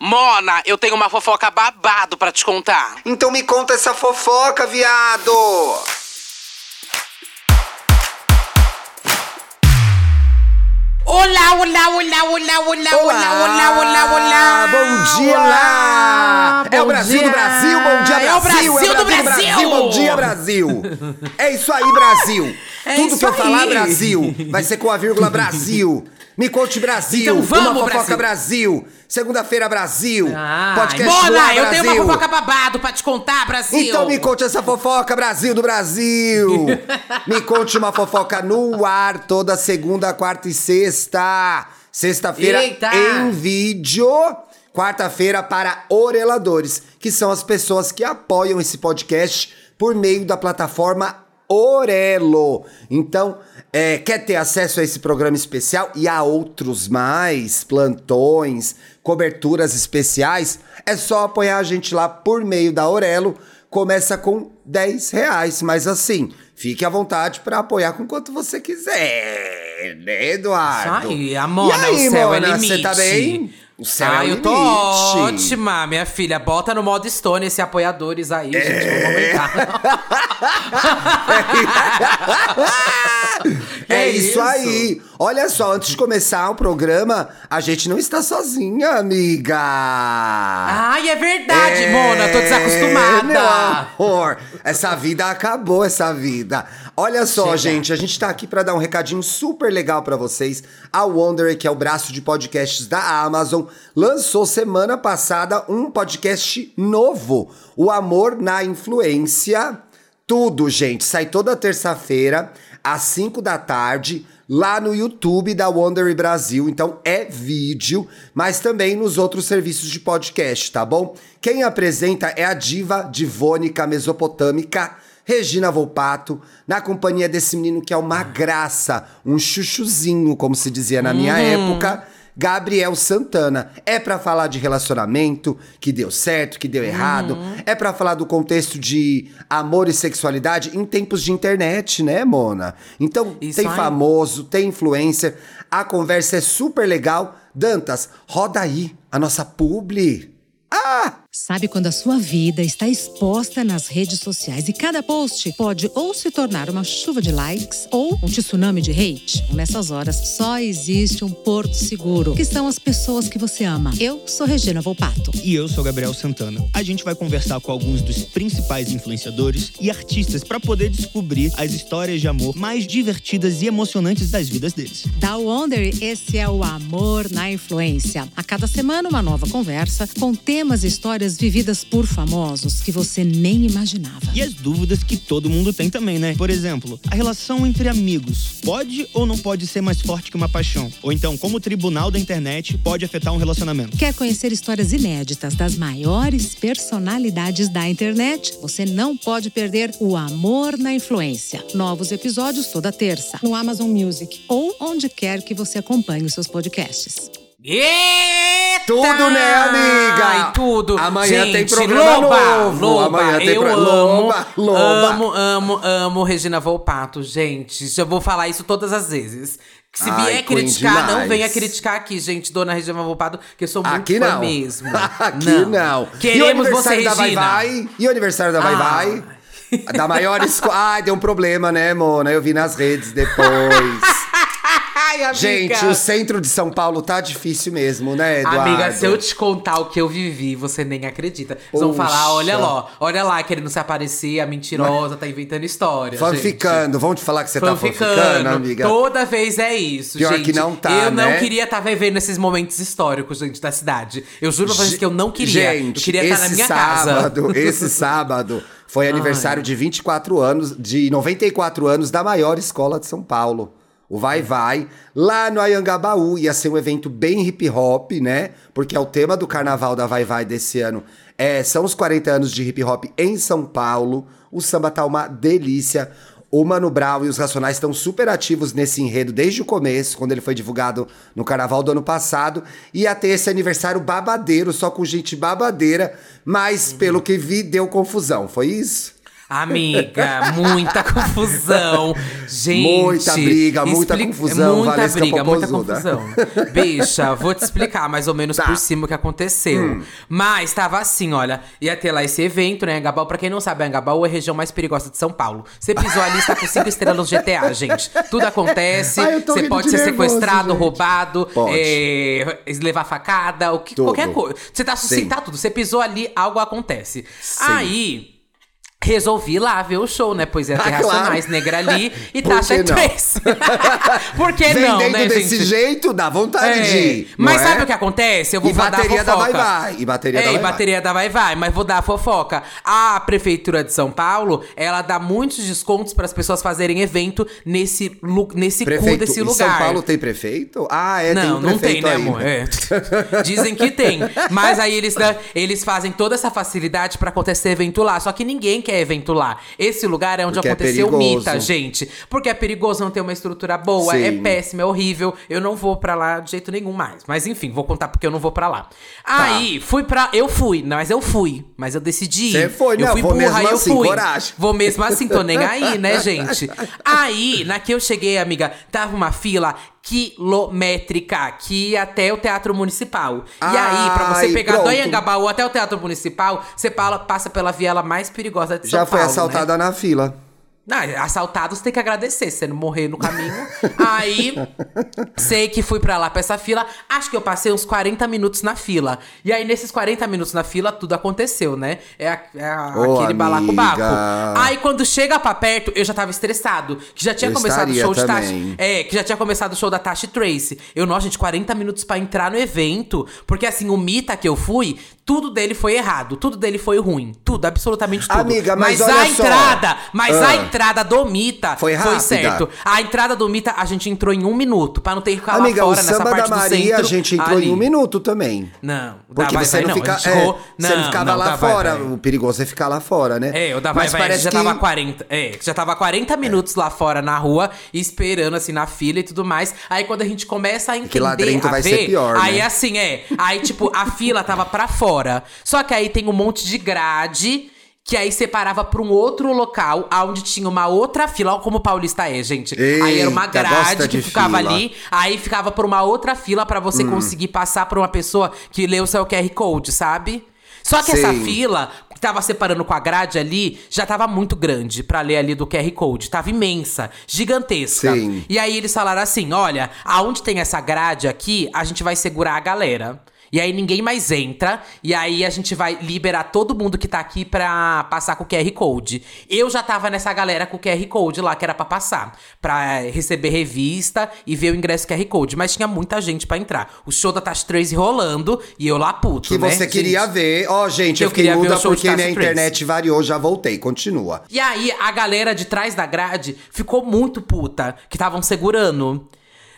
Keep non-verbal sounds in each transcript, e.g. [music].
Mona, eu tenho uma fofoca babado pra te contar. Então me conta essa fofoca, viado! Olá, olá, olá, olá, olá, olá, olá, olá, olá. Bom dia lá! É o Brasil dia. do Brasil, bom dia É o Brasil! Brasil do Brasil. bom dia Brasil! É isso aí, Brasil! É Tudo que eu falar. Brasil, vai ser com a vírgula Brasil! Me conte Brasil! Então vamos, uma fofoca Brasil. Brasil! Segunda-feira, Brasil! Ai, Podcast Mona, ar, eu tenho uma Brasil. fofoca babado pra te contar, Brasil. Então me conte essa fofoca, Brasil do Brasil! [laughs] me conte uma fofoca no ar toda segunda, quarta e sexta. Sexta-feira em vídeo. Quarta-feira para oreladores, que são as pessoas que apoiam esse podcast por meio da plataforma Orelo. Então, é, quer ter acesso a esse programa especial e a outros mais, plantões, coberturas especiais, é só apoiar a gente lá por meio da Orelo. Começa com 10 reais, mas assim, fique à vontade para apoiar com quanto você quiser, né, Eduardo? Isso aí, a Mona, e aí, o céu é Mona, limite. Você tá bem? O céu ah, é o eu tô limite. ótima, minha filha. Bota no modo Stone esse apoiadores aí, gente. [laughs] É. Vamos aumentar. É Que isso, isso? aí. Olha só, antes de começar o programa, a gente não está sozinha, amiga. Ai, é verdade, É, Mona. Tô desacostumada. Meu amor, essa vida acabou, essa vida. Olha só, Chega. gente, a gente tá aqui pra dar um recadinho super legal pra vocês. A Wondery, que é o braço de podcasts da Amazon, lançou semana passada um podcast novo, O Amor na Influência. Tudo, gente, sai toda terça-feira às 5 da tarde lá no YouTube da Wondery Brasil. Então é vídeo, mas também nos outros serviços de podcast, tá bom? Quem apresenta é a diva divônica mesopotâmica Regina Volpato, na companhia desse menino que é uma graça, um chuchuzinho, como se dizia na minha época. Gabriel Santana. É pra falar de relacionamento, que deu certo, que deu errado. É pra falar do contexto de amor e sexualidade em tempos de internet, né, Mona? Então, Isso tem aí. famoso, tem influencer. A conversa é super legal. Dantas, roda aí a nossa publi. Ah! Sabe quando a sua vida está exposta nas redes sociais e cada post pode ou se tornar uma chuva de likes ou um tsunami de hate? Nessas horas só existe um porto seguro, que são as pessoas que você ama. Eu sou Regina Volpato. E eu sou Gabriel Santana. A gente vai conversar com alguns dos principais influenciadores e artistas para poder descobrir as histórias de amor mais divertidas e emocionantes das vidas deles. Da Wonder, esse é o Amor na Influência. A cada semana, uma nova conversa com temas e histórias vividas por famosos que você nem imaginava. E as dúvidas que todo mundo tem também, né? Por exemplo, a relação entre amigos pode ou não pode ser mais forte que uma paixão? Ou então, como o tribunal da internet pode afetar um relacionamento? Quer conhecer histórias inéditas das maiores personalidades da internet? Você não pode perder o Amor na Influência. Novos episódios toda terça no Amazon Music ou onde quer que você acompanhe os seus podcasts. Eita! Tudo, né, amiga? Ai, tudo. Amanhã Gente, tem programa loba, novo. Loba, Amanhã tem eu pro- amo, Loba, loba. amo, amo, amo Regina Volpato, gente. Eu vou falar isso todas as vezes. Que Se Ai, vier queen criticar, não demais. venha criticar aqui, gente, dona Regina Volpato, que eu sou muito Aqui não. mesmo. [laughs] Aqui não. e o Queremos você, aniversário da Vai Regina. Vai? E o aniversário da Vai Ah. Vai? Da maior escola. Ai, deu um problema, né, Mona? Eu vi nas redes depois. [laughs] Ai, amiga. Gente, o centro de São Paulo tá difícil mesmo, né, Eduardo? Amiga, se eu te contar o que eu vivi, você nem acredita. Vocês vão falar, olha lá, olha lá, querendo se aparecer, a mentirosa, tá inventando história. Fanficando. Vão te falar que você tá Fanficando. fanficando, amiga? Toda vez é isso, Pior gente. que não tá, Eu não né? queria estar vivendo esses momentos históricos, gente, da cidade. Eu juro pra vocês que eu não queria. Gente, eu queria estar na esse minha casa. sábado, [laughs] esse sábado foi aniversário de 24 anos, de 94 anos da maior escola de São Paulo. O Vai Vai, lá no Ayangabaú. Ia ser um evento bem hip hop, né? Porque é o tema do carnaval da Vai Vai desse ano. É, são os 40 anos de hip hop em São Paulo. O samba tá uma delícia. O Mano Brown e os Racionais estão super ativos nesse enredo desde o começo, quando ele foi divulgado no carnaval do ano passado. Ia ter esse aniversário babadeiro, só com gente babadeira, mas pelo que vi, deu confusão. Foi isso? Amiga, muita confusão. [laughs] Gente. Muita briga, muita expli- confusão, Muita Valesca briga, muita Popozuda. confusão. Bicha, vou te explicar mais ou menos Tá. por cima o que aconteceu. Hum. Mas tava assim, olha, ia ter lá esse evento, né? Angabaú, pra quem não sabe, Angabaú é a região mais perigosa de São Paulo. Você pisou ali, está com cinco [laughs] estrelas no GTA, gente. Tudo acontece. Ai, Você pode de ser nervoso, sequestrado, gente. roubado, é, levar facada, o que, Tudo. qualquer coisa. Você tá suscitado tudo. Você pisou ali, algo acontece. Aí. Resolvi lá ver o show, né? Pois é, Ah, ter claro. Racionais, Negra ali [laughs] e Por Tasha? Trace. [laughs] Por que não, Vendendo né, desse gente? jeito, dá vontade É, de ir. Mas é? sabe o que acontece? Eu vou E dar a bateria da fofoca. Vai Vai, e bateria é, da e Vai Vai. bateria da Vai Vai, mas vou dar a fofoca. A Prefeitura de São Paulo, ela dá muitos descontos para as pessoas fazerem evento nesse, nesse cu Prefeito, desse em lugar. São Paulo tem prefeito? Ah, é, tem não, um não tem, né, aí. amor? É. [laughs] Dizem que tem. Mas aí eles, eles fazem toda essa facilidade pra acontecer evento lá. Só que ninguém quer evento lá. Esse lugar é onde Porque é aconteceu o perigoso. Mita, gente. Porque é perigoso, não tem uma estrutura boa, Sim. é péssimo, é horrível. Eu não vou pra lá de jeito nenhum mais. Mas enfim, vou contar porque eu não vou pra lá. Aí, fui pra. Eu fui, mas eu fui. Mas eu decidi. Você foi, eu não, fui vou burra, mesmo eu assim, fui. coragem. Vou mesmo assim, tô nem aí, né, [laughs] gente? Aí, na que eu cheguei, amiga, tava uma fila quilométrica que ia até o Teatro Municipal. e aí, pra você Ai, pegar do pronto. Anhangabaú até o Teatro Municipal, você passa pela viela mais perigosa de São Já foi Paulo, né? assaltada na fila. Não, assaltados tem que agradecer, se você não morrer no caminho. Aí, sei que fui pra lá pra essa fila. Acho que eu passei uns 40 minutos na fila. E aí, nesses 40 minutos na fila, tudo aconteceu, né? É, a- é a- Ô, aquele balacobaco. Aí, quando chega pra perto, eu já tava estressado. Que já tinha Eu começado o show de também. Tasha. É, que já tinha começado o show da Tasha Trace. Eu, nossa, gente, 40 minutos pra entrar no evento. Porque, assim, o Mita que eu fui, tudo dele foi errado. Tudo dele foi ruim. Tudo, absolutamente tudo. Amiga, mas a olha só. entrada, mas a Ah. Entrada do Mita Foi rápida. certo. A entrada do Mita, a gente entrou em um minuto, pra não ter que ficar Amiga, lá o fora, nessa samba parte da do Maria centro. a gente entrou ali. em um minuto também. Não, o Porque Vai você Vai não não. fica. é, ficou- você não ficava não, lá fora. Vai. O perigoso é ficar lá fora, né? É, o da Vai Mas Vai parece já que... tava 40. É, já tava 40 minutos lá fora na rua, esperando assim na fila e tudo mais. Aí quando a gente começa a entender, que lá dentro a vai ver, ser pior, aí né? assim é. Aí tipo a fila tava pra fora. Só que aí tem um monte de grade. Que aí separava pra um outro local, onde tinha uma outra fila. Olha como o paulista é, gente. aí era uma Eita, grade que ficava fila. ali. Aí ficava por uma outra fila pra você Hum. conseguir passar por uma pessoa que lê o seu QR Code, sabe? Só que essa Sim. fila que tava separando com a grade ali já tava muito grande pra ler ali do QR Code. Tava imensa, gigantesca. Sim. E aí eles falaram assim: olha, aonde tem essa grade aqui, a gente vai segurar a galera. E aí ninguém mais entra. E aí a gente vai liberar todo mundo que tá aqui pra passar com o QR Code. Eu já tava nessa galera com o QR Code lá, que era pra passar. Pra receber revista e ver o ingresso QR Code. Mas tinha muita gente pra entrar. O show da Tash Trace rolando e eu lá puto, Que né, você queria gente? ver. Ó, gente, eu, Eu fiquei muda porque minha internet variou, já voltei. Continua. E aí, a galera de trás da grade ficou muito puta, que estavam segurando.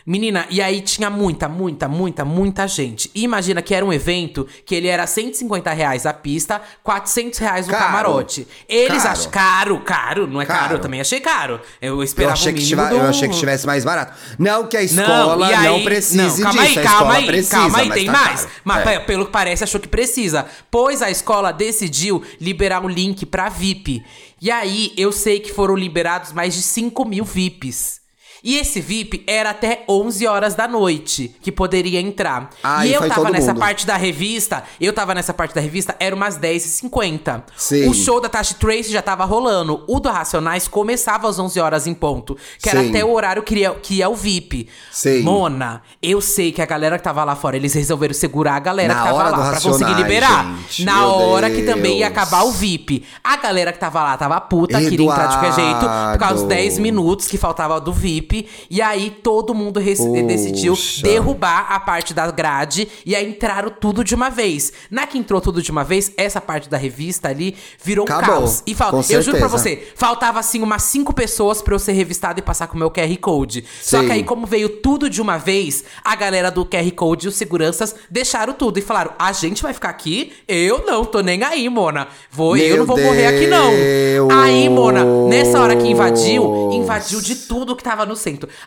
Menina, e aí tinha muita, muita, muita, muita gente. E imagina que era um evento que ele era 150 reais a pista, 400 reais o Caro. camarote. Eles Caro. acham caro, caro, não é caro. Caro. eu também achei caro. Eu Eu esperava achei, o que tiva- eu do- achei que tivesse mais barato. Não que a Não, escola e aí- não, precise não, calma disso. aí, calma aí, precisa, calma aí, tem tá mais. Mas É. pelo que parece, achou que precisa. Pois a escola decidiu liberar um link pra VIP. E aí, eu sei que foram liberados mais de 5 mil VIPs. E esse VIP era até 11 horas da noite que poderia entrar. Ah, e eu tava nessa mundo. parte da revista, eu tava nessa parte da revista, era umas 10h50. Sim. O show da Tashi Trace já tava rolando. O do Racionais começava às 11 horas em ponto, que era Sim. até o horário que ia, que o VIP. Sim. Mona, eu sei que a galera que tava lá fora, eles resolveram segurar a galera Na que tava lá pra conseguir liberar. gente, Na hora que também ia Deus. acabar o VIP. A galera que tava lá tava puta, queria entrar de qualquer jeito, por causa dos Eduardo. 10 minutos que faltava do VIP. E aí todo mundo decidiu derrubar a parte da grade e aí entraram tudo de uma vez. Na que entrou tudo de uma vez, essa parte da revista ali virou um caos. E fal- eu juro pra você, faltava assim umas cinco pessoas pra eu ser revistado e passar com o meu QR Code. Só Sim. que aí, como veio tudo de uma vez, a galera do QR Code e os seguranças deixaram tudo e falaram: a gente vai ficar aqui? Eu não, tô nem aí, Mona. Vou, eu não vou morrer aqui, não. Deus. Aí, Mona, nessa hora que invadiu, invadiu de tudo que tava no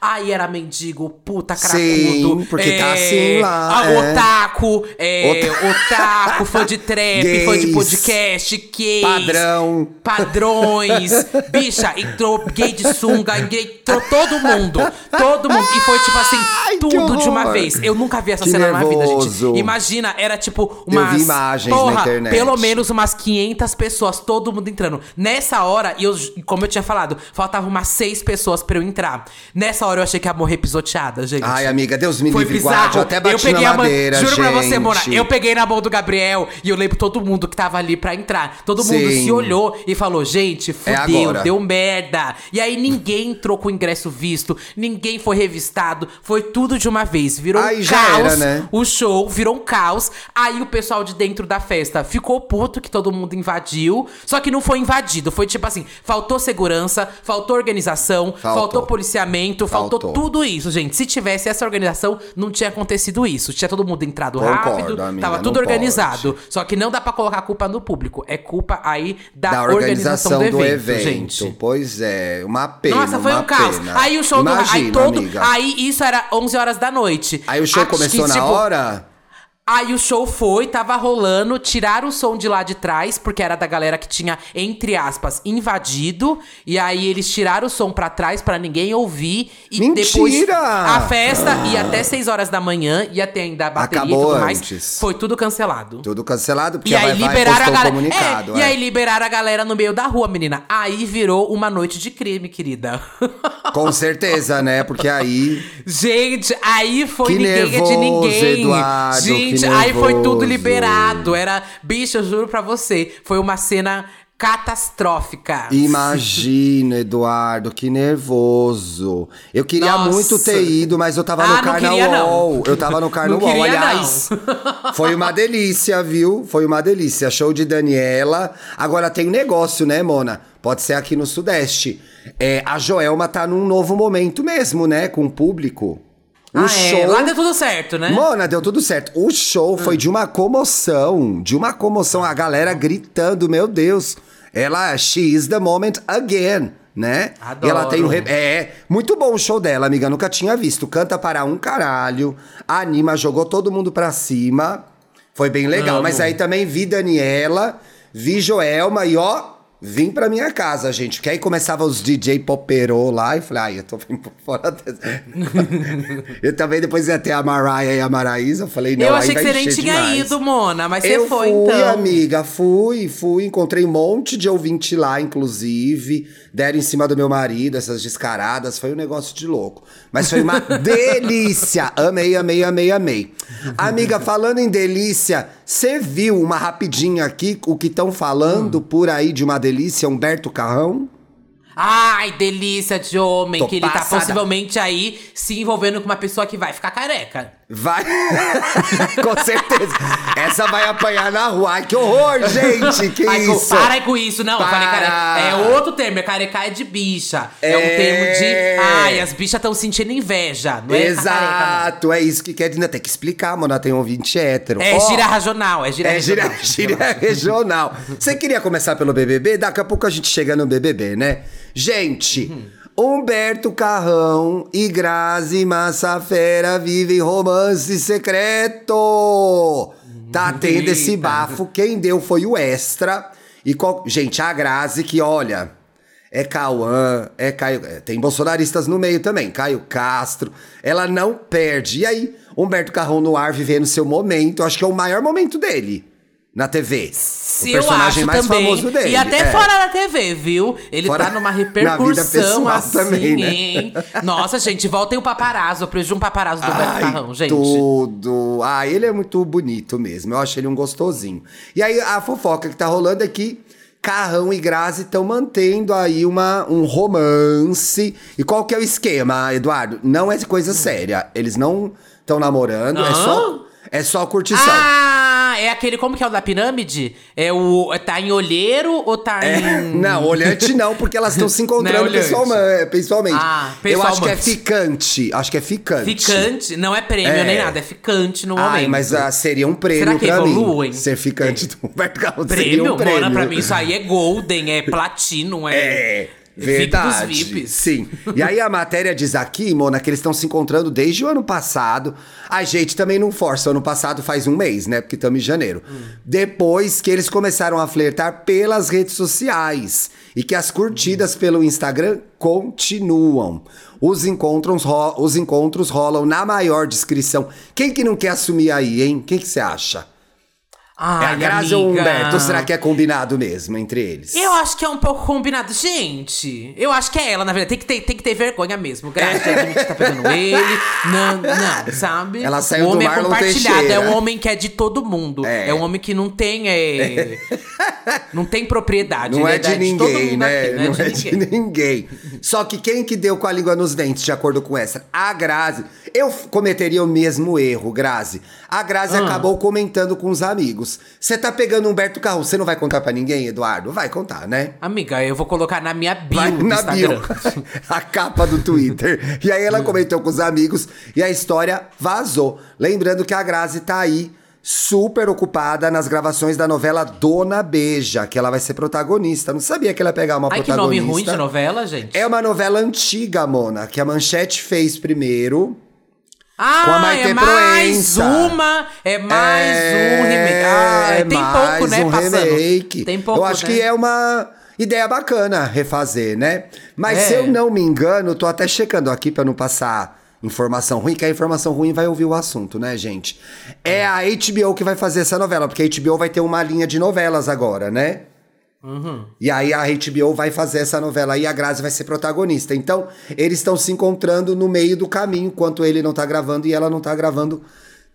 Aí era mendigo, puta, cracudo. Sim, porque tá assim lá, é. Otaku, é, otaku, fã de trap, fã de [laughs] Gays. podcast, gays. Padrão. Padrões. Bicha, entrou gay de sunga, entrou todo mundo. Todo mundo. E foi tipo assim, Ai, que tudo de uma vez. Eu nunca vi essa Que cena na minha vida, nervoso. gente. Imagina, era tipo Eu umas. vi imagens na porra, internet. Pelo menos umas 500 pessoas, todo mundo entrando. Nessa hora, e eu, como eu tinha falado, faltavam umas seis pessoas pra eu entrar. Nessa hora eu achei que ia morrer pisoteada, gente. Ai, amiga, Deus me Foi livre, bizarro. guarde. Eu até bati eu peguei na a mão. madeira, Juro pra você, gente. Mona. Eu peguei na mão do Gabriel e eu lembro todo mundo que tava ali pra entrar. Todo mundo Sim. se olhou e falou: gente, É fudeu, agora. deu merda. E aí ninguém entrou com o ingresso visto, ninguém foi revistado. Foi tudo de uma vez. Virou Aí um caos. era, né? O show virou um caos. Aí o pessoal de dentro da festa ficou puto que todo mundo invadiu. Só que não foi invadido. Foi tipo assim: faltou segurança, faltou organização, faltou, Faltou. policiamento, faltou. Faltou. tudo isso, gente. Se tivesse essa organização, não tinha acontecido isso. Tinha todo mundo entrado Concordo, rápido, amiga, tava tudo pode. organizado. Só que não dá pra colocar a culpa no público. É culpa aí da, Da organização, do evento, gente. Pois é, uma pena. Nossa, foi uma um caos. pena. Aí o show do. Aí Imagina, todo. amiga. Aí isso era 11 horas da noite. Aí o show Acho que, começou na tipo, hora? Aí o show foi, tava rolando, tiraram o som de lá de trás, porque era da galera que tinha, entre aspas, invadido. E aí eles tiraram o som pra trás pra ninguém ouvir. E depois Mentira! a festa ia até 6 horas da manhã, ia ter ainda a bateria Acabou e tudo mais. antes. Foi tudo cancelado. Tudo cancelado, porque E a aí Vai Vai liberaram a postou um galera. comunicado. É, E é. aí liberaram a galera no meio da rua, menina. Aí virou uma noite de crime, querida. [laughs] Com certeza, né? Porque aí. Gente, aí foi Que ninguém é de nervoso, ninguém. Eduardo, Gente, que aí foi tudo liberado. Era, bicho, eu juro pra você, foi uma cena catastrófica. Imagina, Eduardo, que nervoso. Eu queria Nossa. muito ter ido, mas eu tava Ah, no carnaval. Eu tava no carnaval, aliás. Foi uma delícia, viu? Foi uma delícia. Show de Daniela. Agora tem um negócio, né, Mona? Pode ser aqui no Sudeste. É, a Joelma tá num novo momento mesmo, né? Com o público. O ah, show. é. Lá deu tudo certo, né? Mona, deu tudo certo. O show foi de uma comoção. De uma comoção. A galera gritando, meu Deus. Ela, she is the moment again, né? Adoro. E ela tem um. re- É, muito bom o show dela, amiga. Nunca tinha visto. Canta para um caralho. Anima, jogou todo mundo pra cima. Foi bem legal. Amo. Mas aí também vi Daniela, vi Joelma e ó. Vim pra minha casa, gente. Porque aí começava os DJ Popero lá e falei, ai, eu tô vindo por fora [laughs] dessa. [laughs] eu também depois ia ter a Mariah e a Maraísa. Eu falei, não, eu achei que você nem tinha demais. ido, Mona, mas Eu você foi fui, então. amiga, fui, fui. Encontrei um monte de ouvinte lá, inclusive. Deram em cima do meu marido, essas descaradas. Foi um negócio de louco. Mas foi uma [laughs] delícia. Amei, amei, amei, amei. Amiga, falando em delícia, você viu uma rapidinha aqui o que estão falando por aí de uma delícia, Humberto Carrão? Ai, delícia de homem, Tô que ele tá passada. possivelmente aí se envolvendo com uma pessoa que vai ficar careca. Vai. [laughs] Com certeza. Essa vai apanhar na rua. Ai, que horror, gente. Que Ai, isso? Para com isso, não. Eu falei Para. careca. É outro termo, é careca é de bicha. É, um É. termo de. Ai, as bichas estão sentindo inveja. Não é careca, Exato, é isso que quer dizer. Tem que explicar, mano. Tem um ouvinte hétero. É Ó, gira regional, é gira É gira, regional. [laughs] gira regional. Você queria começar pelo BBB? Daqui a pouco a gente chega no BBB, né? Gente, Humberto Carrão e Grazi Massafera vivem romance secreto. Tá tendo esse bafo. Quem deu foi o Extra. E qual... Gente, a Grazi que, olha... É Cauã, é Caio. é, Tem bolsonaristas no meio também, Caio Castro. Ela não perde. E aí, Humberto Carrão no ar vivendo seu momento. Acho que é o maior momento dele na TV. Se o personagem eu acho mais também. famoso dele. E até é. fora da TV, viu? Ele Fora- tá numa [laughs] repercussão assim, também, né? hein? Nossa, gente, voltem o paparazzo. De um paparazzo do Ai, Carrão, gente. Tudo. Ah, ele é muito bonito mesmo. Eu acho ele um gostosinho. E aí, a fofoca que tá rolando é que Carrão e Grazi estão mantendo aí uma, um romance. E qual que é o esquema, Eduardo? Não é coisa séria. Eles não estão namorando, é Hã? só, é só curtição. Ah, é aquele. Como que é o da pirâmide? É o. Tá em olheiro ou tá em. [laughs] Não, olhante não, porque elas estão se [laughs] encontrando é olhante. pessoalma- pessoalmente. Ah, Eu acho que é pessoalmente. ficante. Acho que é ficante. Ficante? Não é prêmio É. nem nada, é ficante no Ai, momento. mas ah, seria um prêmio Será que pra evoluem? mim. Ser ficante do Humberto Carrão seria Prêmio? um prêmio. Mona, pra mim isso aí é golden, é platino, é. É. Verdade. VIP dos VIPs. Sim. E aí a matéria diz aqui, Mona, que eles estão se encontrando desde o ano passado. A gente também não força. Ano passado faz um mês, né? Porque estamos em janeiro. Depois que eles começaram a flertar pelas redes sociais. E que as curtidas pelo Instagram continuam. Os encontros, ro- os encontros rolam na maior discrição. Quem que não quer assumir aí, hein? Quem que você acha? Ai, é a Grazi ou o. Humberto? Será que é combinado mesmo entre eles? Eu acho que é um pouco combinado. Gente, eu acho que é ela, na verdade. Tem que ter, tem que ter vergonha mesmo. Grazi de admitir que tá pegando ele. Não, não, sabe? Ela saiu o do homem é Marlon compartilhado. Teixeira. É um homem que é de todo mundo. É. É, um homem que não tem. É, [laughs] Não tem propriedade. Não ele é de ninguém, né? aqui, Não é de ninguém. Só que quem que deu com a língua nos dentes, de acordo com essa? A Grazi. Eu cometeria o mesmo erro, Grazi. A Grazi Ah. acabou comentando com os amigos. Você tá pegando Humberto Carro, você não vai contar pra ninguém, Eduardo? Vai contar, né? Amiga, eu vou colocar na minha bio Vai na bio. [laughs] A capa do Twitter. E aí ela [laughs] comentou com os amigos e a história vazou. Lembrando que a Grazi tá aí super ocupada nas gravações da novela Dona Beija, que ela vai ser protagonista. Não sabia que ela ia pegar uma Ai, que nome protagonista. ruim de novela, gente. É uma novela antiga, Mona, que a Manchete fez primeiro. Ah, é mais uma, é mais É, um remake. Ah, tem mais pouco, né, um passando. remake. Tem pouco, Eu acho né? que é uma ideia bacana refazer, né? Mas É. se eu não me engano, tô até checando aqui pra não passar informação ruim, que a informação ruim vai ouvir o assunto, né, gente? É a HBO que vai fazer essa novela, porque a HBO vai ter uma linha de novelas agora, né? Uhum. E aí a HBO vai fazer essa novela e a Grazi vai ser protagonista. Então, eles estão se encontrando no meio do caminho, enquanto ele não tá gravando e ela não tá gravando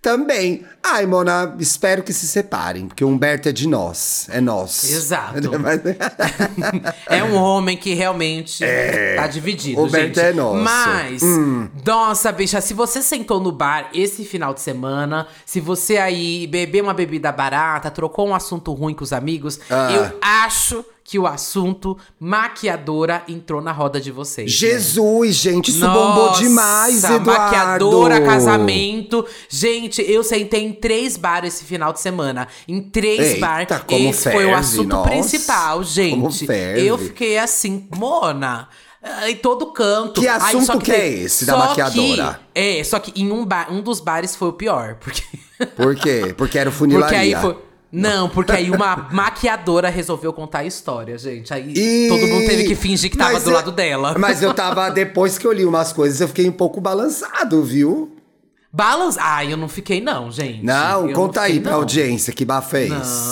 também. Ai, Mona, espero que se separem, porque o Humberto é de nós. É nós. Exato. [laughs] [laughs] É um homem que realmente tá dividido, O Humberto gente. é nosso. Mas, Hum. nossa, bicha, se você sentou no bar esse final de semana, se você aí bebeu uma bebida barata, trocou um assunto ruim com os amigos, Ah. eu acho que o assunto maquiadora entrou na roda de vocês. né? Jesus, gente, isso bombou Nossa, demais, Eduardo. maquiadora, casamento. Gente, eu sentei em três bares esse final de semana. Em três Eita, bares. como Esse foi o ferve, assunto nossa, principal, como gente. ferve. Eu fiquei assim, Mona. Em todo canto. Que Aí, assunto só que tem- é esse da maquiadora? que- é, só que em um, bar, um dos bares foi o pior. Porque, Por quê? Porque era o funilaria. [laughs] porque aí foi. Não, porque aí uma [laughs] maquiadora resolveu contar a história, gente. Aí E- todo mundo teve que fingir que tava Mas do eu- lado dela. Mas eu tava, [laughs] depois que eu li umas coisas, eu fiquei um pouco balançado, viu? Balance. Ai, eu não fiquei, não, gente. Não, Eu conta aí fiquei, pra não. audiência que é esse.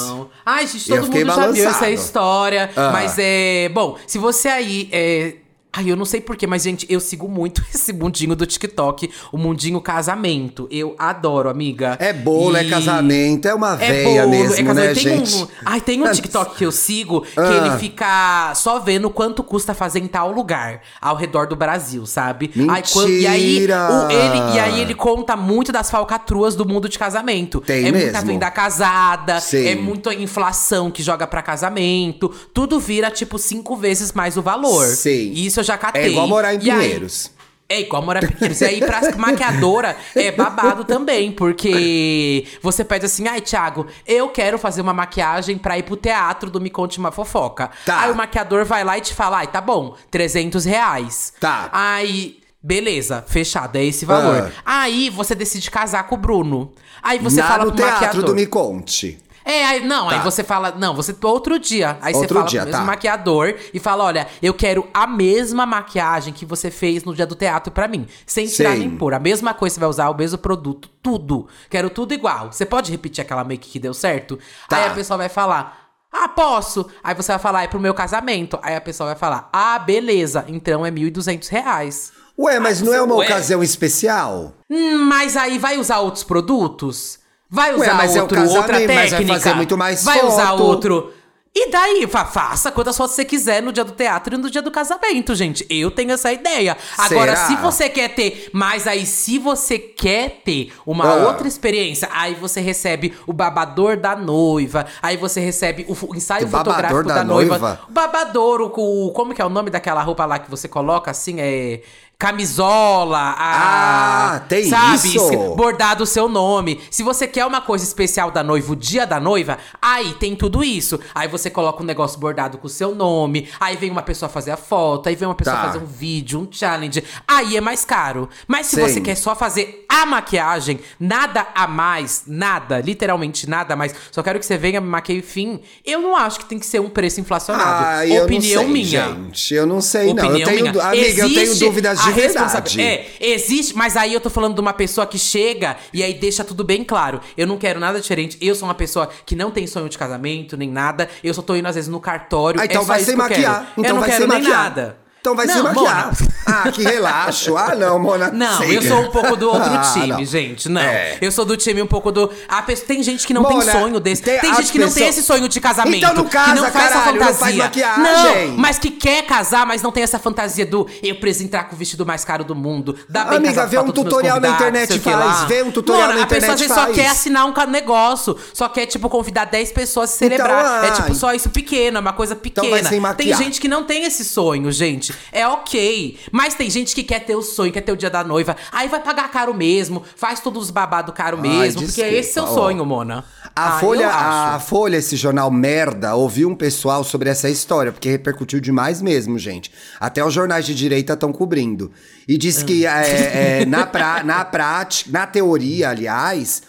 Não. Ai, gente, Eu todo fiquei mundo já viu balançado. essa história. Ah. Mas é. Bom, se você aí. É... Ai, eu não sei porquê, mas, gente, eu sigo muito [laughs] esse mundinho do TikTok, o mundinho casamento. Eu adoro, amiga. É bolo, é E- casamento, é uma É véia bolo, mesmo, é casamento. né, tem gente? Um, ai, tem um TikTok que eu sigo que Ah. ele fica só vendo quanto custa fazer em tal lugar ao redor do Brasil, sabe? Ai, quan- e, aí, Mentira! o- ele, e aí ele conta muito das falcatruas do mundo de casamento. Tem é muita mesmo? venda casada, Sim. é muita inflação que joga pra casamento. Tudo vira, tipo, cinco vezes mais o valor. Sim. E isso eu já catei. É igual morar em Pinheiros. é igual morar em Pinheiros. E aí, pra [laughs] maquiadora, é babado também. Porque você pede assim, ai, Thiago, eu quero fazer uma maquiagem pra ir pro teatro do Me Conte Uma Fofoca. Tá. Aí o maquiador vai lá e te fala, ai, tá bom, 300 reais. Tá. Aí... Beleza, fechado, é esse valor. Ah. Aí você decide casar com o Bruno. Aí você Na, fala no pro teatro maquiador. do Me Conte. É, aí, não, Tá. aí você fala, não, você outro dia. Aí Outro você fala dia, pro mesmo tá. maquiador e fala, olha, eu quero a mesma maquiagem que você fez no dia do teatro pra mim, sem tirar Sim. nem pôr. A mesma coisa você vai usar, o mesmo produto, tudo. Quero tudo igual. Você pode repetir aquela make que deu certo? Tá. Aí a pessoa vai falar, ah, posso. Aí você vai falar, é pro meu casamento. Aí a pessoa vai falar, ah, beleza, então é 1.200 reais. Ué, mas não é uma Ué. ocasião especial? Hum, mas aí vai usar outros produtos? Vai usar mas é o outro, outra casamento, vai técnica? fazer muito mais Vai usar foto. outro. E daí, fa- faça quantas fotos você quiser no dia do teatro e no dia do casamento, gente. Eu tenho essa ideia. Agora, Será? se você quer ter, mas aí se você quer ter uma Ah. outra experiência, aí você recebe o babador da noiva, aí você recebe o, ensaio babador fotográfico da da, noiva. noiva? O babador, o, o- como que é o nome daquela roupa lá que você coloca assim, é camisola, a, Ah, tem sabe, isso? bordado o seu nome. Se você quer uma coisa especial da noiva, o dia da noiva, aí tem tudo isso. Aí você coloca um negócio bordado com o seu nome, aí vem uma pessoa fazer a foto, aí vem uma pessoa Tá. fazer um vídeo, um challenge. Aí é mais caro. Mas se Sim. você quer só fazer a maquiagem, nada a mais, nada, literalmente nada a mais, só quero que você venha, me maqueie fim, eu não acho que tem que ser um preço inflacionado. Ah, eu Opinião não sei, minha. gente. Eu não sei, não. Eu Opinião tenho, minha. amiga, eu tenho Existe dúvidas de a responsa- verdade. É, existe, mas aí eu tô falando de uma pessoa que chega e aí deixa tudo bem claro. Eu não quero nada diferente. Eu sou uma pessoa que não tem sonho de casamento, nem nada. Eu só tô indo, às vezes, no cartório. Ah, então é vai sem maquiar. Então eu não vai quero sem nem maquiar. nada. Então vai não, sem maquiar. Mona. Ah, que relaxo. Ah, não, Mona. Não, sei. eu sou um pouco do outro Ah, time, não. gente. Não. É. Eu sou do time um pouco do. A pessoa, tem gente que não Mona, tem sonho desse. tem Tem, gente que não tem pessoas- esse sonho de casamento. Então não que casa, não faz essa caralho, não fantasia. faz maquiagem. Não, mas que quer casar, mas não tem essa fantasia do eu preciso entrar com o vestido mais caro do mundo. Dá bem Amiga, vê um tutorial na internet que faz, vê um tutorial Mona, na a pessoa internet vezes só faz. quer assinar um negócio. Só quer, tipo, convidar 10 pessoas e celebrar. Então, é tipo só isso pequeno, é uma coisa pequena. vai sem tem maquiar. gente que não tem esse sonho, gente. É ok. Mas tem gente que quer ter o sonho, quer ter o dia da noiva. Aí vai pagar caro mesmo, faz todos os babados caro Ai, mesmo. porque desculpa, esse é o ó. sonho, Mona. A Ah, Folha, a. Folha, esse jornal merda, ouviu um pessoal sobre essa história, porque repercutiu demais mesmo, gente. Até os jornais de direita estão cobrindo. E diz que Ah. é, é, na, [laughs] pra, na prática, na teoria, aliás,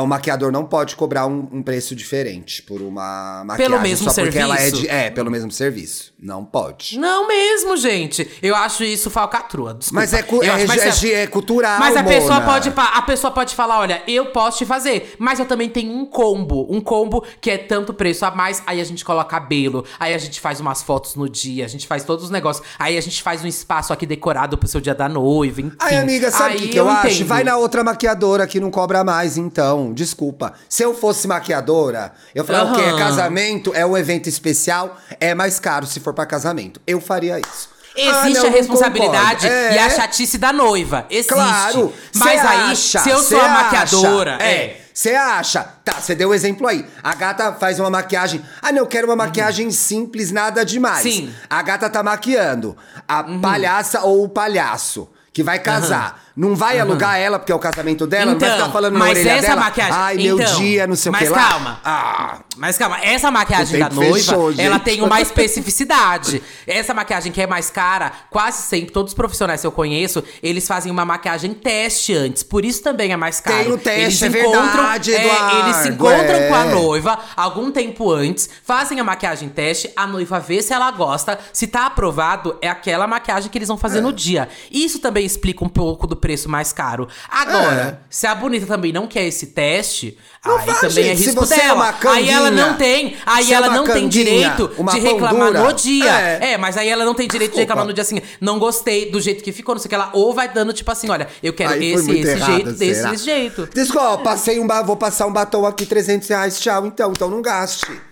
o maquiador não pode cobrar um, um preço diferente por uma maquiagem. mesmo só porque ela é serviço? de. É, pelo mesmo serviço. Não pode. Não mesmo, gente. Eu acho isso falcatrua. Desculpa. Mas é, Eu é, acho- mas é- é cultural, Mas a pessoa, Mona. pode, a pessoa pode falar, olha, eu posso te fazer, mas eu também tenho um combo. Um combo que é tanto preço a mais, aí a gente coloca cabelo, aí a gente faz umas fotos no dia, a gente faz todos os negócios, aí a gente faz um espaço aqui decorado pro seu dia da noiva, enfim. Ai, amiga, sabe o que, que eu, acho? entendo. Vai na outra maquiadora que não cobra mais, então. Desculpa. Se eu fosse maquiadora, eu falaria, o quê? É casamento? É um evento especial? É mais caro se for pra casamento. Eu faria isso. Ah, Existe não, a não responsabilidade. É. e a chatice da noiva. Existe. Claro. Mas Cê aí, acha, se eu sou a acha, maquiadora. É. Você acha? Tá, você deu o exemplo aí. A gata faz uma maquiagem. Ah, não, eu quero uma maquiagem simples, nada demais. Sim. Uhum. A gata tá maquiando. A palhaça ou o palhaço que vai casar. Não vai alugar ela porque é o casamento dela? não vai Então, ficar falando na mas orelha essa dela? maquiagem- Ai, meu então, dia, não sei o mas que lá. calma. Ah, Mas calma, essa maquiagem da noiva, fechou, ela tem uma especificidade. Essa maquiagem que é mais cara, quase sempre, todos os profissionais que eu conheço, eles fazem uma maquiagem teste antes. Por isso também é mais caro. Tem o teste, eles é verdade, é, Eles se encontram com a é. noiva algum tempo antes, fazem a maquiagem teste, a noiva vê se ela gosta. Se tá aprovado, é aquela maquiagem que eles vão fazer no dia. Isso também explica um pouco do preço mais caro. Agora, se a bonita também não quer esse teste, Não aí faz, também é gente. Se risco é dela. uma aí ela não tem, aí é ela não tem direito de reclamar dura, no dia. é. É. mas aí ela não tem direito Desculpa. de reclamar no dia assim, não gostei do jeito que ficou, não sei o que ela ou vai dando tipo assim, olha, eu quero Aí esse, esse errado, jeito, desse, será? desse jeito. Desculpa, passei um vou passar um batom aqui, 300 reais, tchau, então. Então não gaste.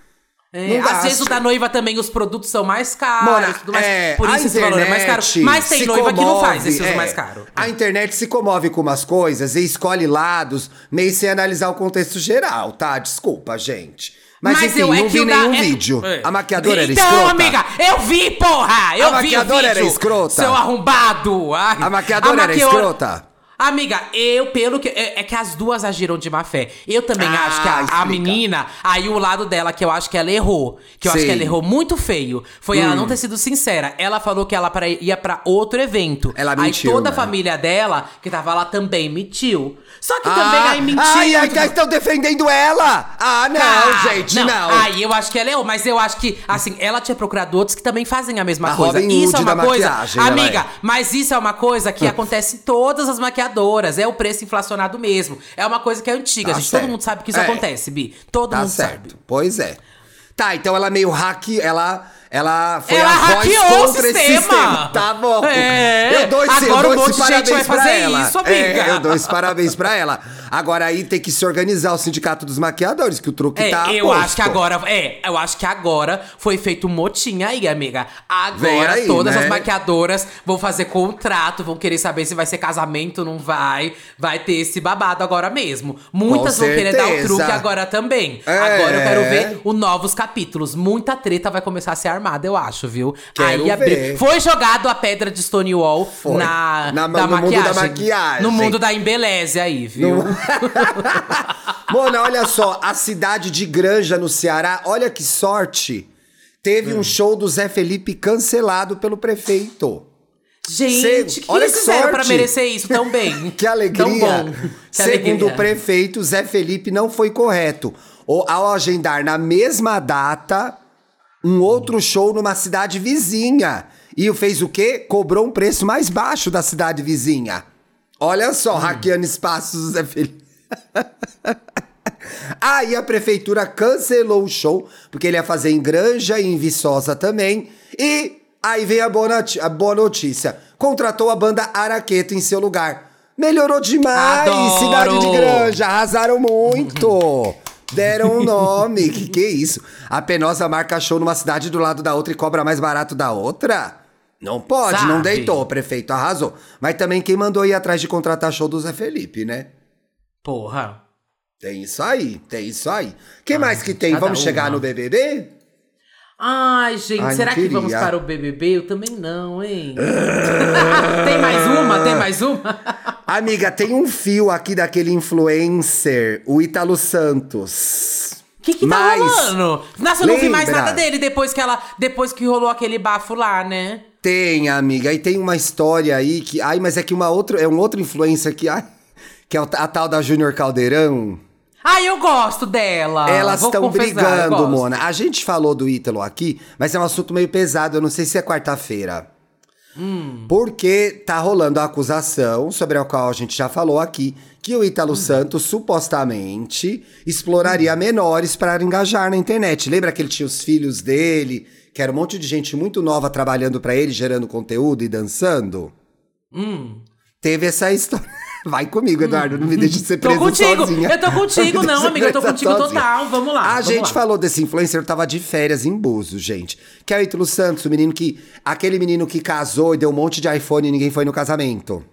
É, Não às gaste. vezes o da noiva também, os produtos são mais caros, Mona, tudo mais. é, por a isso esse valor é mais caro. Mas tem noiva que não faz comove, esse uso é. mais caro. A internet se comove com umas coisas e escolhe lados, meio sem analisar o contexto geral, tá? Desculpa, gente. Mas, enfim, eu- é não vi o da- nenhum é- vídeo. é. A maquiadora era então, escrota? amiga, eu vi, porra! Eu A vi o maquiadora vídeo, era escrota? Seu arrombado! Ai, A maquiadora era maquiadora- escrota? Amiga, eu, pelo que. É, é que as duas agiram de má fé. Eu também Ah, acho que a, a menina, aí o lado dela, que eu acho que ela errou. Que eu acho Sim. que ela errou muito feio. Foi Hum. ela não ter sido sincera. Ela falou que ela pra- ia pra outro evento. Ela aí mentiu, toda a né? família dela, que tava lá, também mentiu. Só que também aí mentiu. Ai, ai, ai, estão defendendo ela! Ah, não, Cara, gente, não. Aí eu acho que ela errou, mas eu acho que, assim, ela tinha procurado outros que também fazem a mesma A coisa. Robin isso é uma coisa. Amiga, é. mas isso é uma coisa que acontece em todas as É o preço inflacionado mesmo. É uma coisa que é antiga, Tá gente. certo. Todo mundo sabe que isso É. acontece, Bi. Todo Tá mundo certo. sabe. Pois é. Tá, então ela meio hack, ela ela foi Ela a voz hackeou o contra esse sistema. sistema. Tá bom. É. Eu dou esse, Agora eu um dou monte esse de gente vai fazer ela. isso, amiga. É, eu dou esse parabéns pra ela. Agora aí tem que se organizar o sindicato dos maquiadores, que o truque É, tá eu posto. acho que agora. É, eu acho que agora foi feito um motim aí, amiga. Agora aí, todas né? as maquiadoras vão fazer contrato, vão querer saber se vai ser casamento, não vai. Vai ter esse babado agora mesmo. Muitas vão querer dar o truque agora também. É. Agora eu quero ver os novos capítulos. Muita treta vai começar a ser armada, eu acho, viu? Quero aí. Foi jogado a pedra de Stonewall Foi. na, Na- da no mundo maquiagem. da maquiagem. No mundo da embeleze aí, viu? [laughs] Mona, olha só, a cidade de Granja, no Ceará, olha que sorte. Teve Hum. um show do Zé Felipe cancelado pelo prefeito. Gente, que olha que fizeram sorte. merecer isso tão [laughs] bem? Que alegria! Tão bom. Que Segundo alegria. o prefeito, Zé Felipe não foi correto ou ao agendar na mesma data um outro show numa cidade vizinha. E fez o quê? Cobrou um preço mais baixo da cidade vizinha. Olha só, Hum. hackeando espaços do Zé Felipe. Aí [laughs] a prefeitura cancelou o show, porque ele ia fazer em Granja e em Viçosa também. E aí vem a boa, a boa notícia. Contratou a banda Araqueto em seu lugar. Melhorou demais, Adoro! cidade de Granja. Arrasaram muito. Deram um [laughs] nome. que que é isso? A Penosa marca show numa cidade do lado da outra e cobra mais barato da outra? Não pode, não Sabe? deitou, o prefeito arrasou. Mas também quem mandou ir atrás de contratar show do Zé Felipe, né? Porra. Tem isso aí, tem isso aí. que mais que tem? Vamos chegar uma. no BBB? Ai, gente, Ai, será não que vamos para o BBB? Eu também não, hein? [laughs] tem mais uma? Tem mais uma? [laughs] Amiga, tem um fio aqui daquele influencer, o Ítalo Santos. O que que tá Mas- rolando? Nossa, eu não vi mais nada dele depois que ela. Depois que rolou aquele bafo lá, né? Tem, amiga, e tem uma história aí que. Ai, mas é que uma outra. É um outro influencer que. Ai, que é a tal da Júnior Caldeirão. Ai, eu gosto dela. Elas estão brigando. Mona. A gente falou do Ítalo aqui, mas é um assunto meio pesado. Eu não sei se é quarta-feira. Hum. Porque tá rolando a acusação, sobre a qual a gente já falou aqui, que o Hum. Ítalo Santos supostamente exploraria menores para engajar na internet. Lembra que ele tinha os filhos dele, que era um monte de gente muito nova trabalhando para ele, gerando conteúdo e dançando? Hum. Teve essa história. [laughs] Vai comigo, Eduardo, não me deixe ser Tô preso contigo. sozinha. Eu tô [laughs] contigo, não, ser amiga. Eu tô contigo sozinha. total. Vamos lá. A vamos gente lá. falou desse influencer, tava de férias em Búzios, gente. Que é o Ítalo Santos, o menino que. Aquele menino que casou e deu um monte de iPhone e ninguém foi no casamento.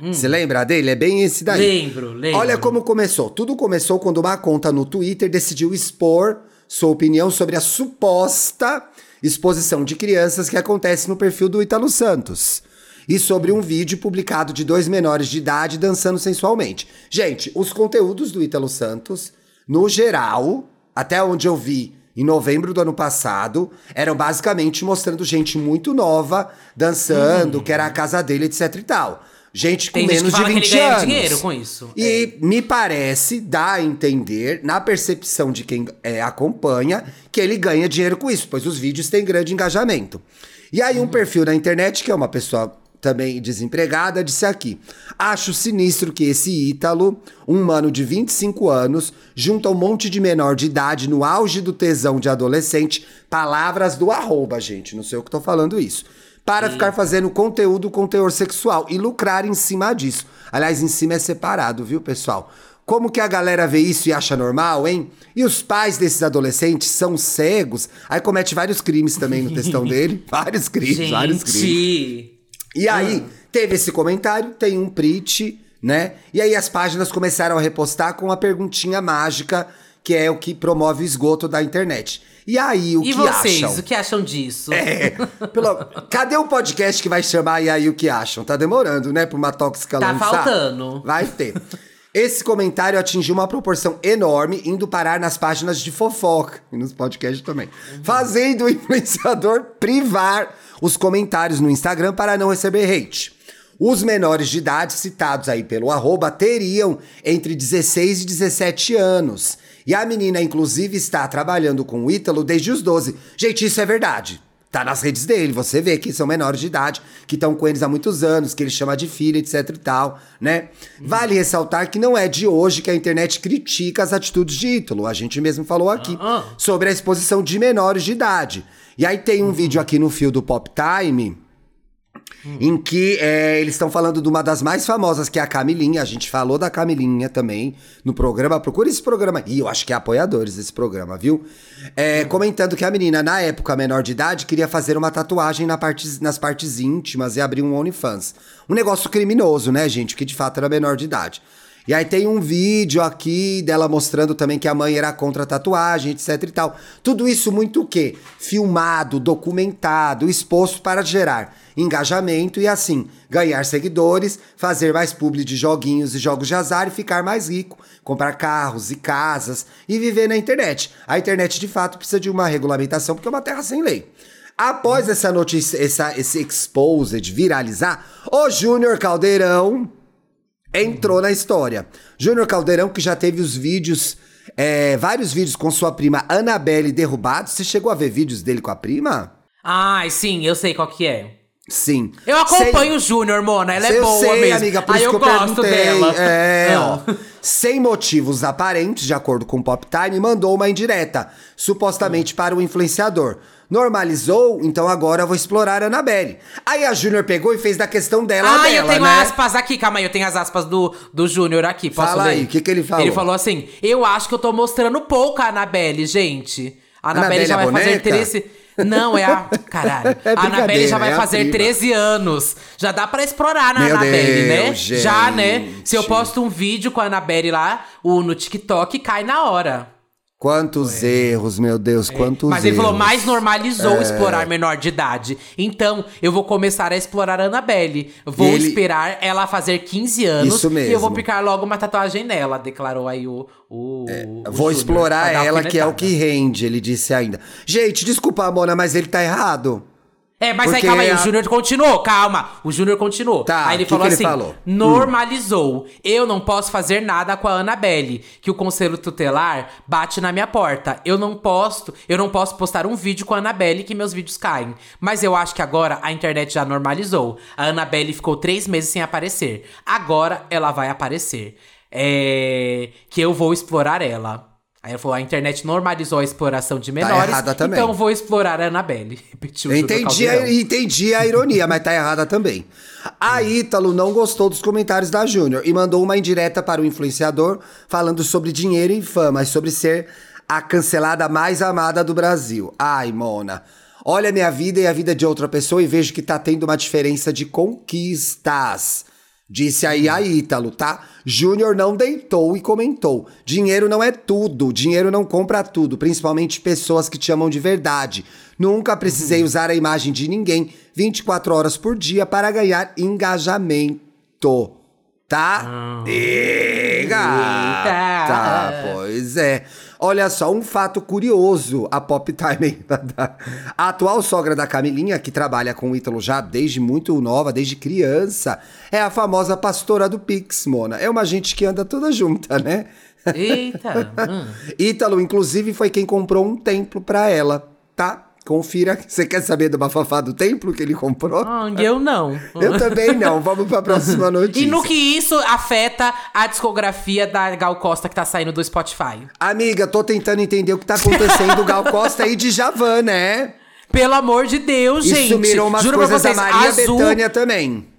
Você lembra dele? É bem esse daí. Hum. Lembro, lembro. Olha como começou. Tudo começou quando uma conta no Twitter decidiu expor sua opinião sobre a suposta exposição de crianças que acontece no perfil do Ítalo Santos. E sobre um vídeo publicado de dois menores de idade dançando sensualmente. Gente, os conteúdos do Ítalo Santos, no geral, até onde eu vi em novembro do ano passado, eram basicamente mostrando gente muito nova dançando, que era a casa dele, etc e tal. Gente com. Tem gente menos que fala de que 20 ele ganha anos. dinheiro com isso. E me parece, dá a entender, na percepção de quem é, acompanha, que ele ganha dinheiro com isso, pois os vídeos têm grande engajamento. E aí, um perfil na internet, que é uma pessoa também desempregada, disse aqui: Acho sinistro que esse Ítalo, um mano de 25 anos, junta um monte de menor de idade no auge do tesão de adolescente, palavras do arroba, gente, não sei eu que tô falando isso para ficar fazendo conteúdo com teor sexual e lucrar em cima disso. Aliás, em cima é separado, viu, pessoal? Como que a galera vê isso e acha normal, hein? E os pais desses adolescentes são cegos, aí comete vários crimes também no textão dele. [laughs] Vários crimes, vários crimes. Gente. E aí, teve esse comentário, tem um print, né? E aí as páginas começaram a repostar com a perguntinha mágica, que é o que promove o esgoto da internet. E aí, o E que vocês, acham? o que acham disso? É, pelo- cadê o podcast que vai chamar e aí o que acham? Tá demorando, né, pra uma tóxica Tá lançar? faltando. Vai ter. Esse comentário atingiu uma proporção enorme, indo parar nas páginas de fofoca e nos podcasts também, fazendo o influenciador privar os comentários no Instagram para não receber hate. Os menores de idade citados aí pelo arroba teriam entre 16 e 17 anos. E a menina, inclusive, está trabalhando com o Ítalo desde os 12. Gente, isso é verdade. Tá nas redes dele, você vê que são menores de idade, que estão com eles há muitos anos, que ele chama de filha, etc e tal, né? Vale ressaltar que não é de hoje que a internet critica as atitudes de Ítalo. A gente mesmo falou aqui Ah, sobre a exposição de menores de idade. E aí tem um vídeo aqui no fio do Pop Time em que é, eles estão falando de uma das mais famosas, que é a Camilinha. A gente falou da Camilinha também no programa. Procura esse programa. E eu acho que é apoiadores desse programa, viu? É, comentando que a menina, na época menor de idade, queria fazer uma tatuagem na parte, nas partes íntimas e abrir um OnlyFans. Um negócio criminoso, né, gente? Que de fato era menor de idade. E aí tem um vídeo aqui dela mostrando também que a mãe era contra a tatuagem, etc e tal. Tudo isso muito o quê? Filmado, documentado, exposto para gerar engajamento e assim ganhar seguidores, fazer mais publi de joguinhos e jogos de azar e ficar mais rico, comprar carros e casas e viver na internet. A internet de fato precisa de uma regulamentação porque é uma terra sem lei. Após essa notícia, essa, esse exposed viralizar, o Júnior Caldeirão entrou na história. Júnior Caldeirão, que já teve os vídeos, é, vários vídeos com sua prima Annabelle derrubados. Você chegou a ver vídeos dele com a prima? Ai, sim, eu sei qual que é. Sim. Eu acompanho o Júnior, Mona. Ela é eu boa sei, mesmo. amiga, por Aí isso eu que eu gosto perguntei. dela. É, Ah. [laughs] ó. Sem motivos aparentes, de acordo com o Pop Time, mandou uma indireta, supostamente para o influenciador. Normalizou, então agora eu vou explorar a Annabelle. Aí a Júnior pegou e fez da questão dela Ah, dela, eu tenho né? aspas aqui, calma aí, eu tenho as aspas do, do Júnior aqui. Posso Fala ler? aí, o que que ele falou? Ele falou assim: Eu acho que eu tô mostrando pouco a Anabelle, gente. A Anabelle Annabelle, já a vai fazer boneca? 13. Não, é a. [laughs] Caralho. É a Anabelle já vai é fazer prima. 13 anos. Já dá pra explorar na Meu Anabelle, né? Deus, Já, né? gente. Se eu posto um vídeo com a Anabelle lá, o, no TikTok, cai na hora. Quantos erros, meu Deus, quantos É. Mas ele erros. falou, mais normalizou É. explorar menor de idade. Então, eu vou começar a explorar a Annabelle. Vou Ele- esperar ela fazer 15 anos. Isso E eu vou mesmo. picar logo uma tatuagem nela, declarou aí o. o, o É, Vou Júnior, explorar ela, que é o que rende, ele disse ainda. Gente, desculpa, Mona, mas ele tá errado. É, mas aí Porque calma aí, a- o Júnior continuou, calma. O Júnior continuou. Tá, aí ele que falou que ele assim: falou? Hum. normalizou. Eu não posso fazer nada com a Annabelle, que o conselho tutelar bate na minha porta. Eu não posto, eu não posso postar um vídeo com a Annabelle que meus vídeos caem. Mas eu acho que agora a internet já normalizou. A Annabelle ficou três meses sem aparecer. Agora ela vai aparecer. É. Que eu vou explorar ela. Aí ele falou: a internet normalizou a exploração de menores. errada também. Então vou explorar a Annabelle. [laughs] Repetiu Eu entendi, a, entendi a ironia, mas tá errada também. A Ítalo não gostou dos comentários da Júnior e mandou uma indireta para o influenciador falando sobre dinheiro e fama e sobre ser a cancelada mais amada do Brasil. Ai, Mona. Olha a minha vida e a vida de outra pessoa e vejo que tá tendo uma diferença de conquistas. Disse aí a Ítalo, tá? Júnior não deitou e comentou: dinheiro não é tudo, dinheiro não compra tudo, principalmente pessoas que te amam de verdade. Nunca precisei usar a imagem de ninguém 24 horas por dia para ganhar engajamento. Tá? Eita! Tá, pois é. Olha só, um fato curioso. A Pop Time. a atual sogra da Camilinha, que trabalha com o Ítalo já desde muito nova, desde criança, é a famosa pastora do Pix, Mona. É uma gente que anda toda junta, né? Eita. [laughs] hum. Ítalo, inclusive, foi quem comprou um templo pra ela, tá? Confira. Você quer saber do bafafá do templo que ele comprou? Ah, eu não. Eu também não. Vamos pra próxima notícia. [laughs] E no que isso afeta a discografia da Gal Costa que tá saindo do Spotify? Amiga, tô tentando entender o que tá acontecendo. [laughs] Gal Costa e Djavan, né? Pelo amor de Deus, gente. Isso mirou umas Juro coisas vocês, da Maria Azul, Bethânia também.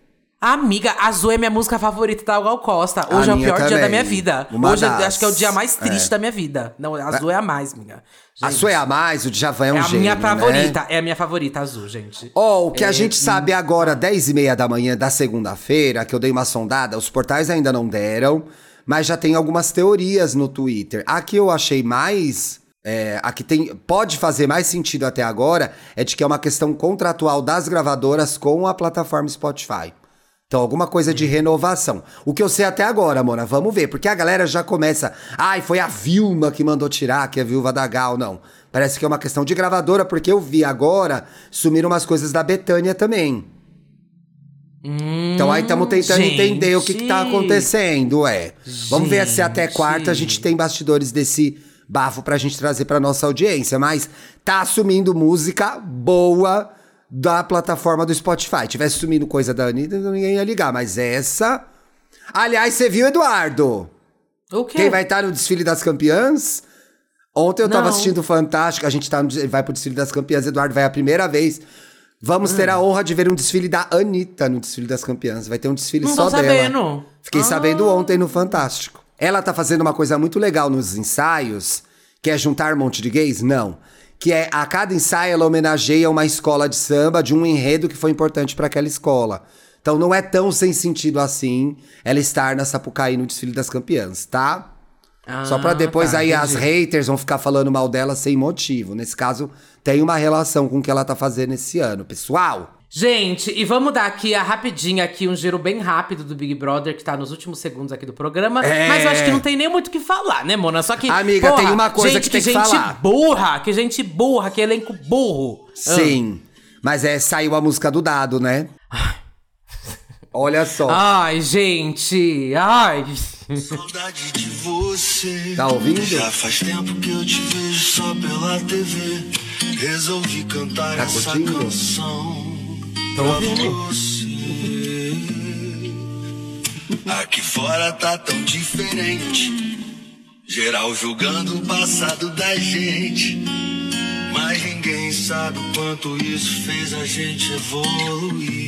Amiga, Azul é minha música favorita da Gal Costa. A Hoje é o minha pior dia também. da minha vida. Uma Hoje eu das. acho que é o dia mais triste É. da minha vida. Não, Azul é a mais, amiga. A Gente, sua é a mais, o Djavan é um é a gênio, minha né? favorita. É a minha favorita, Azul, gente. Ó, o que a É, gente sabe agora, 10 e meia da manhã da segunda-feira, que eu dei uma sondada, os portais ainda não deram, mas já tem algumas teorias no Twitter. A que eu achei mais. É, a que tem, pode fazer mais sentido até agora é de que é uma questão contratual das gravadoras com a plataforma Spotify. Então, alguma coisa de renovação. O que eu sei até agora, Mona, vamos ver. Porque a galera já começa. Ai, foi a Vilma que mandou tirar, que é a viúva da Gal. Não. Parece que é uma questão de gravadora, porque eu vi agora sumiram umas coisas da Betânia também. então aí estamos tentando gente. entender o que, que tá acontecendo, é. Vamos ver se até quarta a gente tem bastidores desse bafo pra gente trazer pra nossa audiência. Mas tá assumindo música boa da plataforma do Spotify. Tivesse sumindo coisa da Anitta, ninguém ia ligar. Mas essa. Aliás, você viu, Eduardo? O quê? Quem vai estar no desfile das campeãs? Ontem eu tava Não. assistindo o Fantástico, a gente tá no, vai pro desfile das campeãs, Eduardo vai a primeira vez. Vamos ter a honra de ver um desfile da Anitta no desfile das campeãs. Vai ter um desfile Não só tô dela. sabendo. Fiquei Ah. sabendo ontem no Fantástico. Ela tá fazendo uma coisa muito legal nos ensaios, que é juntar um monte de gays? Não. Que é, a cada ensaio ela homenageia uma escola de samba de um enredo que foi importante para aquela escola. Então não é tão sem sentido assim ela estar na Sapucaí no desfile das campeãs, tá? Só pra Ah, depois tá, aí as entendi. haters vão ficar falando mal dela sem motivo. Nesse caso, tem uma relação com o que ela tá fazendo esse ano, pessoal. Gente, e vamos dar aqui a rapidinha aqui um giro bem rápido do Big Brother que tá nos últimos segundos aqui do programa, É. mas eu acho que não tem nem muito o que falar, né, Mona? Só que Amiga, porra, tem uma coisa gente, que tem que gente falar. burra, que gente burra, que elenco burro. Sim. Mas é, saiu a música do dado, né? Olha só. Ai, gente, ai. Saudade de você. Tá ouvindo? Já faz tempo que eu te vejo só pela TV. Resolvi cantar Tá essa curtindo? canção Pra ouvindo. Aqui fora tá tão diferente. Geral julgando o passado da gente. Mas ninguém sabe o quanto isso fez a gente evoluir.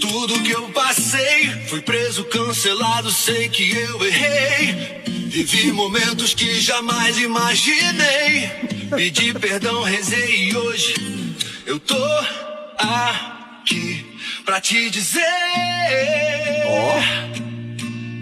Tudo que eu passei, fui preso, cancelado, sei que eu errei. Vivi momentos que jamais imaginei. Pedi perdão, rezei e hoje eu tô aqui pra te dizer.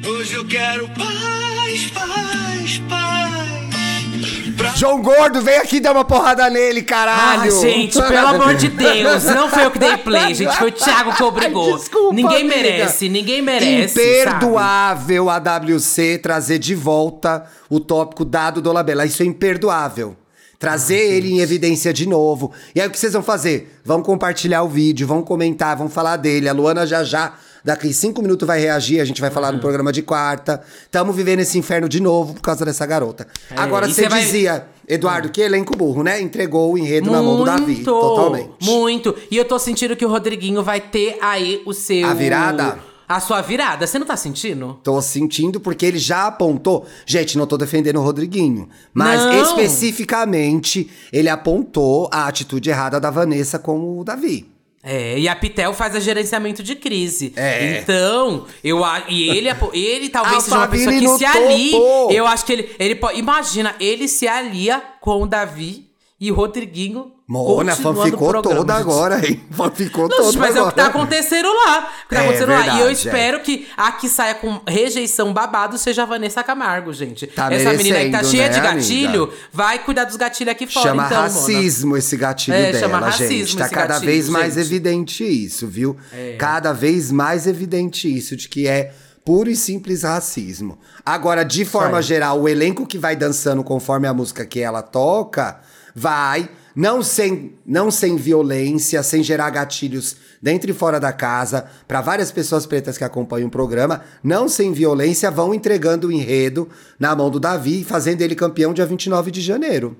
Hoje eu quero paz, paz, paz. Pra João Gordo, vem aqui dar uma porrada nele, Ai, caralho! gente, pelo [laughs] amor de Deus, não foi eu que dei play, gente, foi o Thiago que obrigou. [laughs] Desculpa, ninguém amiga. merece, ninguém merece. Imperdoável a WC trazer de volta o tópico dado do Labela. Isso é imperdoável. Trazer ele em evidência de novo. E aí o que vocês vão fazer? Vão compartilhar o vídeo, vão comentar, vão falar dele. A Luana já já, daqui cinco minutos, vai reagir. A gente vai Uhum. falar no programa de quarta. Tamo vivendo esse inferno de novo por causa dessa garota. Agora É, e você cê vai- dizia, Eduardo, que elenco burro, né? Entregou o enredo na mão do Davi. Totalmente. Muito. E eu tô sentindo que o Rodriguinho vai ter aí o seu. A virada? A sua virada. Você não tá sentindo? Tô sentindo porque ele já apontou. Gente, não tô defendendo o Rodriguinho. Mas Não. especificamente, ele apontou a atitude errada da Vanessa com o Davi. É, e a Pitel faz a gerenciamento de crise. É. Então, eu e ele ele talvez seja uma pessoa que se alie. Eu acho que ele ele imagina, ele se alia com o Davi e o Rodriguinho Mona, ficou toda gente. agora, hein? Ficou toda gente, mas é o agora. que tá acontecendo lá. O que tá É, acontecendo lá. E eu verdade, espero que a que saia com rejeição babado seja a Vanessa Camargo, gente. Tá Essa menina que tá cheia né, de gatilho, amiga? vai cuidar dos gatilhos aqui fora, Chama então, Mona. racismo esse gatilho É, dela, chama gente. racismo Tá esse cada gatilho, vez mais gente. evidente isso, viu? É. Cada vez mais evidente isso, de que é puro e simples racismo. Agora, de forma geral, o elenco que vai dançando conforme a música que ela toca, vai, não sem, não sem violência, sem gerar gatilhos dentro e fora da casa, para várias pessoas pretas que acompanham o programa, não sem violência, vão entregando o enredo na mão do Davi, fazendo ele campeão dia 29 de janeiro.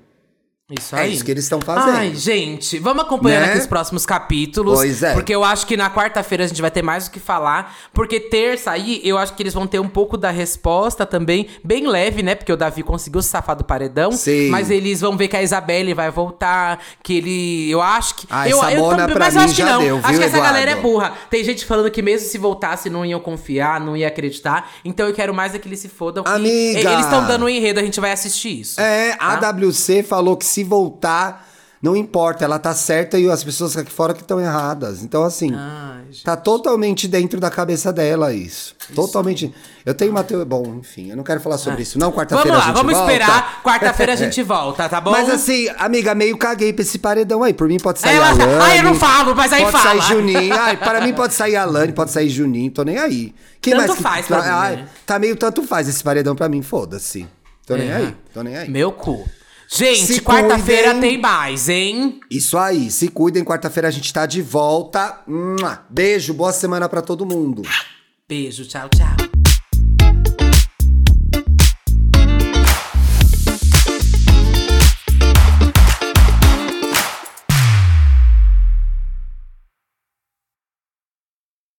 Isso É aí. isso que eles estão fazendo. Ai, gente, vamos acompanhando Né? aqui os próximos capítulos. Pois é. Porque eu acho que na quarta-feira a gente vai ter mais o que falar. Porque terça aí, eu acho que eles vão ter um pouco da resposta também, bem leve, né? Porque o Davi conseguiu se safar do paredão. Sim. Mas eles vão ver que a Isabelle vai voltar, que ele. Eu acho que. Ah, eu, essa eu também- pra mas eu mim acho que já não. deu, acho viu, que essa Eduardo? galera é burra. Tem gente falando que mesmo se voltasse, não iam confiar, não ia acreditar. Então eu quero mais é que eles se fodam. Amiga! Eles estão dando um enredo, a gente vai assistir isso. É, a tá? WC falou que se voltar, não importa, ela tá certa e as pessoas aqui fora que estão erradas. Então, assim, Ai, tá totalmente dentro da cabeça dela isso. Totalmente. Eu tenho uma teoria. Bom, enfim, eu não quero falar sobre isso. Não, quarta-feira Vamos a lá, gente vamos volta. esperar. Quarta-feira a gente [laughs] volta, tá bom? Mas assim, amiga, meio caguei pra esse paredão aí. Por mim pode sair Ela- a Lani. Ai, eu não falo, mas aí pode fala. sair Juninho. [laughs] Ai, para mim pode sair a Lani, pode sair Juninho. Tô nem aí. Quem Tanto mais que- faz pra mim, Ai, né? Tá meio tanto faz esse paredão pra mim, foda-se. Tô nem É. aí. Tô nem aí. Meu cu. Gente, quarta-feira tem mais, hein? Isso aí, se cuidem, quarta-feira a gente tá de volta. Beijo, boa semana pra todo mundo. Beijo, tchau, tchau.